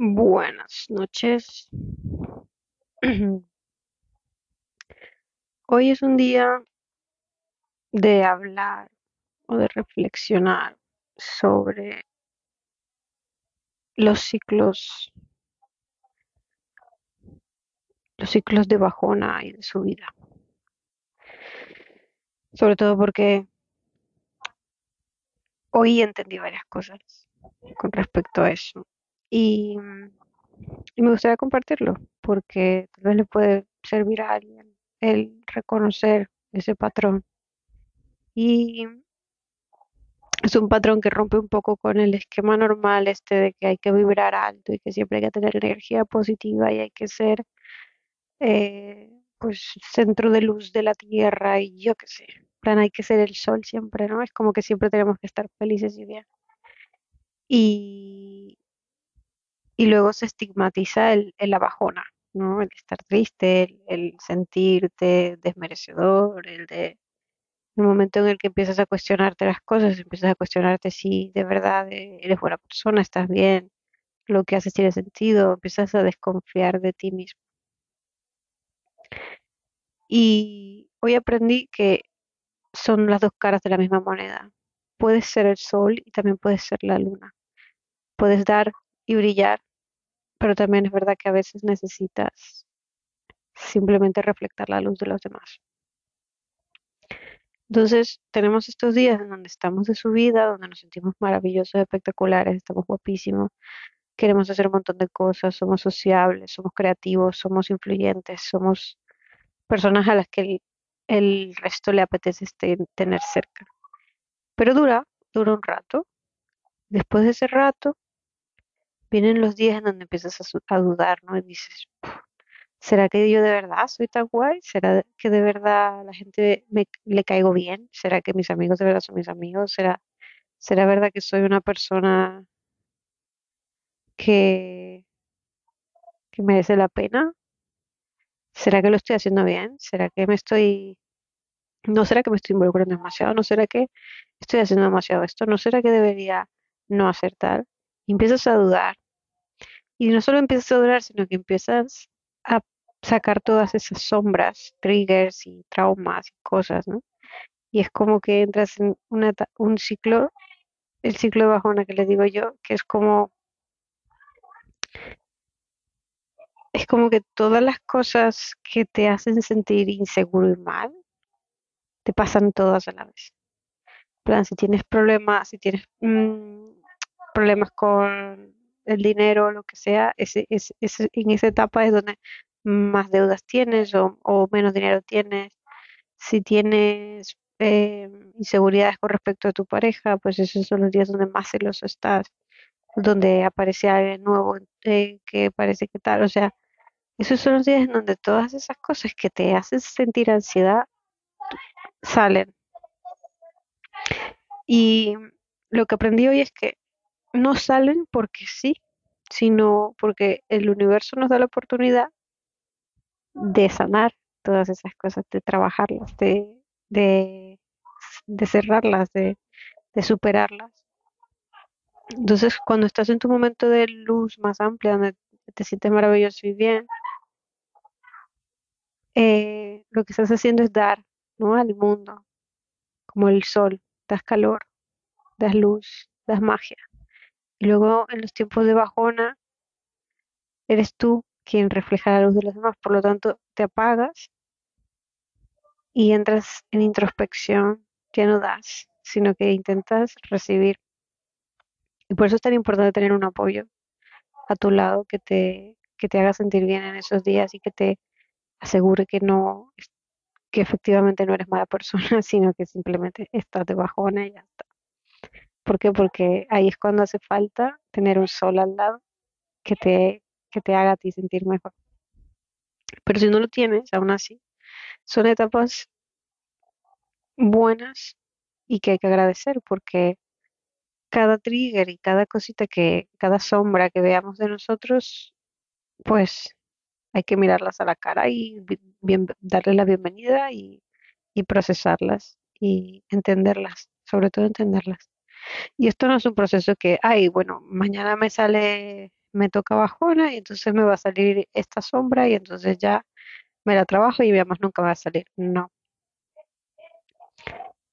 Buenas noches. Hoy es un día de hablar o de reflexionar sobre los ciclos, los ciclos de bajona y de subida. Sobre todo porque hoy entendí varias cosas con respecto a eso. Y, me gustaría compartirlo porque tal vez le puede servir a alguien el reconocer ese patrón. Y es un patrón que rompe un poco con el esquema normal este de que hay que vibrar alto y que siempre hay que tener energía positiva y hay que ser eh, pues centro de luz de la tierra y yo qué sé. Plan, hay que ser el sol siempre, ¿no? Es como que siempre tenemos que estar felices y bien. Y, y luego se estigmatiza el, el la bajona, ¿no? El estar triste, el, el sentirte desmerecedor, el de el momento en el que empiezas a cuestionarte las cosas, empiezas a cuestionarte si de verdad eh, eres buena persona, estás bien, lo que haces tiene sentido, empiezas a desconfiar de ti mismo. Y hoy aprendí que son las dos caras de la misma moneda. Puedes ser el sol y también puedes ser la luna. Puedes dar y brillar, pero también es verdad que a veces necesitas simplemente reflectar la luz de los demás. Entonces, tenemos estos días en donde estamos de subida, donde nos sentimos maravillosos, espectaculares, estamos guapísimos, queremos hacer un montón de cosas, somos sociables, somos creativos, somos influyentes, somos personas a las que el, resto le apetece este- tener cerca. Pero dura, dura un rato. Después de ese rato, vienen los días en donde empiezas a, dudar, ¿no? Y dices, ¿será que yo de verdad soy tan guay? ¿Será que de verdad la gente me, le caigo bien? ¿Será que mis amigos de verdad son mis amigos? ¿Será, será verdad que soy una persona que, que merece la pena? ¿Será que lo estoy haciendo bien? ¿Será que me estoy ¿No será que me estoy involucrando demasiado? ¿No será que estoy haciendo demasiado esto? ¿No será que debería no hacer tal? Empiezas a dudar. Y no solo empiezas a dudar, sino que empiezas a sacar todas esas sombras, triggers y traumas y cosas, ¿no? Y es como que entras en una, un ciclo, el ciclo de bajona que le digo yo, que es como, es como que todas las cosas que te hacen sentir inseguro y mal, te pasan todas a la vez. Plan, si tienes problemas, si tienes mm, problemas con el dinero o lo que sea, ese, ese- ese- en esa etapa es donde más deudas tienes o, menos dinero tienes. Si tienes eh, inseguridades con respecto a tu pareja, pues esos son los días donde más celoso estás, donde aparece alguien nuevo eh, que parece que tal, o sea, esos son los días en donde todas esas cosas que te hacen sentir ansiedad salen. Y lo que aprendí hoy es que no salen porque sí, sino porque el universo nos da la oportunidad de sanar todas esas cosas, de trabajarlas, de, de, cerrarlas, de, de superarlas. Entonces, cuando estás en tu momento de luz más amplia, donde te sientes maravilloso y bien, eh, lo que estás haciendo es dar, ¿no? al mundo, como el sol, das calor, das luz, das magia. Y luego en los tiempos de bajona, eres tú quien refleja la luz de los demás, por lo tanto, te apagas y entras en introspección, ya no das, sino que intentas recibir. Y por eso es tan importante tener un apoyo a tu lado que te, que te haga sentir bien en esos días y que te asegure que no, que efectivamente no eres mala persona, sino que simplemente estás de bajona y ya está. ¿Por qué? Porque ahí es cuando hace falta tener un sol al lado que te, que te haga a ti sentir mejor. Pero si no lo tienes, aún así, son etapas buenas y que hay que agradecer porque cada trigger y cada cosita que, cada sombra que veamos de nosotros, pues hay que mirarlas a la cara y bi- bien, darle la bienvenida y procesarlas y entenderlas, sobre todo entenderlas. Y esto no es un proceso que, ay, bueno, mañana me sale me toca bajona y entonces me va a salir esta sombra y entonces ya me la trabajo y además nunca va a salir. No,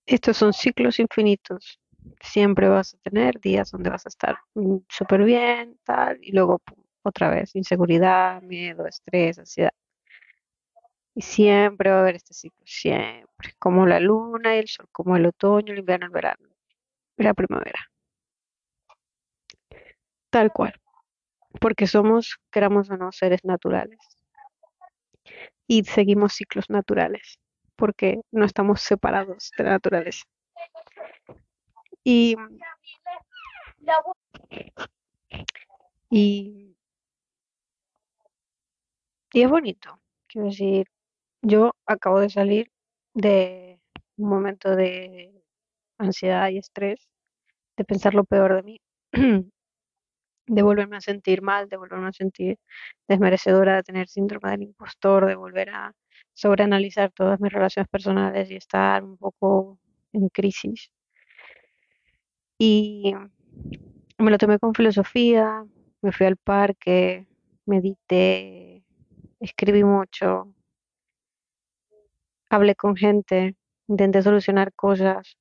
estos son ciclos infinitos. Siempre vas a tener días donde vas a estar mm, súper bien, tal, y luego otra vez, inseguridad, miedo, estrés, ansiedad. Y siempre va a haber este ciclo, siempre, como la luna y el sol, como el otoño, el invierno, el verano, la primavera, tal cual, porque somos, queramos o no, seres naturales y seguimos ciclos naturales, porque no estamos separados de la naturaleza. Y, y, y es bonito, quiero decir, yo acabo de salir de un momento de ansiedad y estrés, de pensar lo peor de mí, de volverme a sentir mal, de volverme a sentir desmerecedora, de tener síndrome del impostor, de volver a sobreanalizar todas mis relaciones personales y estar un poco en crisis. Y me lo tomé con filosofía, me fui al parque, medité, escribí mucho, hablé con gente, intenté solucionar cosas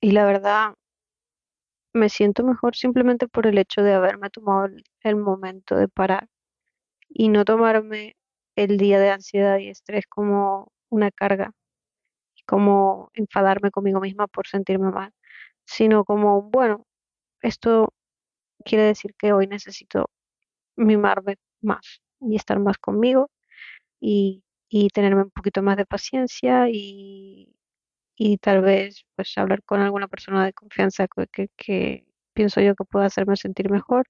y la verdad me siento mejor simplemente por el hecho de haberme tomado el, momento de parar y no tomarme el día de ansiedad y estrés como una carga, como enfadarme conmigo misma por sentirme mal, sino como, bueno, esto quiere decir que hoy necesito mimarme más y estar más conmigo y, y tenerme un poquito más de paciencia y, y tal vez pues hablar con alguna persona de confianza que, pienso yo que pueda hacerme sentir mejor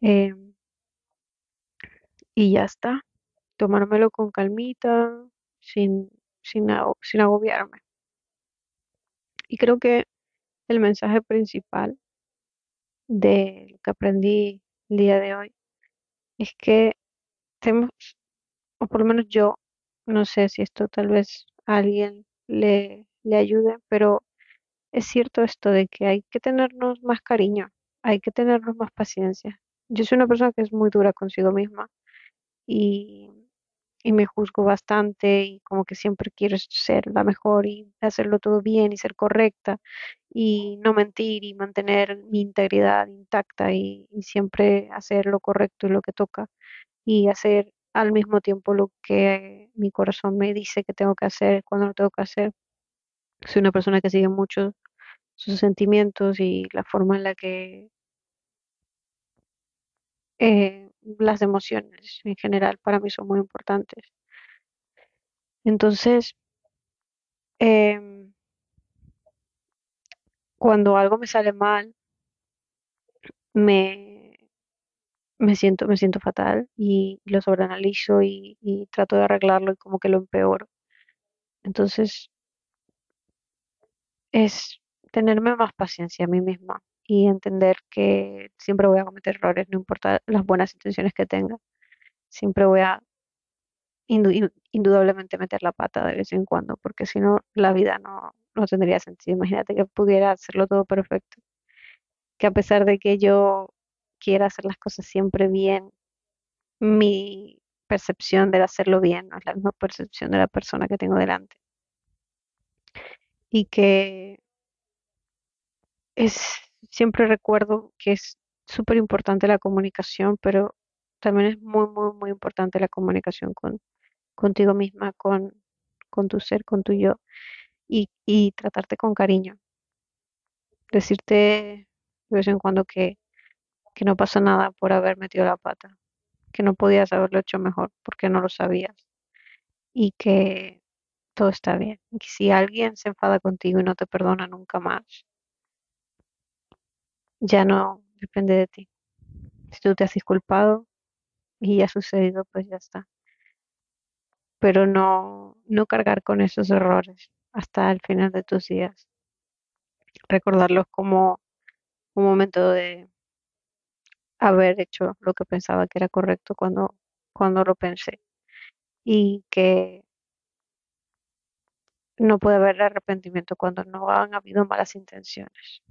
eh, y ya está, tomármelo con calmita, sin, sin, sin agobiarme. Y creo que el mensaje principal de lo que aprendí el día de hoy es que tenemos, o por lo menos yo, no sé si esto tal vez alguien le, le ayude, pero es cierto esto de que hay que tenernos más cariño, hay que tenernos más paciencia. Yo soy una persona que es muy dura consigo misma y, y me juzgo bastante y como que siempre quiero ser la mejor y hacerlo todo bien y ser correcta y no mentir y mantener mi integridad intacta y, y siempre hacer lo correcto y lo que toca y hacer al mismo tiempo lo que mi corazón me dice que tengo que hacer cuando lo tengo que hacer. Soy una persona que sigue mucho sus sentimientos y la forma en la que eh, las emociones en general para mí son muy importantes. Entonces, em, cuando algo me sale mal, me, me siento, me siento fatal y lo sobreanalizo y, y trato de arreglarlo y como que lo empeoro. Entonces, es tenerme más paciencia a mí misma y entender que siempre voy a cometer errores, no importa las buenas intenciones que tenga. Siempre voy a indu- in- indudablemente meter la pata de vez en cuando, porque si no, la vida no, no tendría sentido. Imagínate que pudiera hacerlo todo perfecto, que a pesar de que yo quiera hacer las cosas siempre bien, mi percepción de hacerlo bien no es la misma percepción de la persona que tengo delante. Y que es, siempre recuerdo que es súper importante la comunicación, pero también es muy, muy, muy importante la comunicación con, contigo misma, con, con tu ser, con tu yo, y, y tratarte con cariño. Decirte de vez en cuando que, que no pasa nada por haber metido la pata, que no podías haberlo hecho mejor porque no lo sabías y que todo está bien. Y que si alguien se enfada contigo y no te perdona nunca más, ya no depende de ti. Si tú te has disculpado y ya ha sucedido, pues ya está. Pero no, no cargar con esos errores hasta el final de tus días. Recordarlos como un momento de haber hecho lo que pensaba que era correcto cuando, cuando lo pensé. Y que no puede haber arrepentimiento cuando no han habido malas intenciones.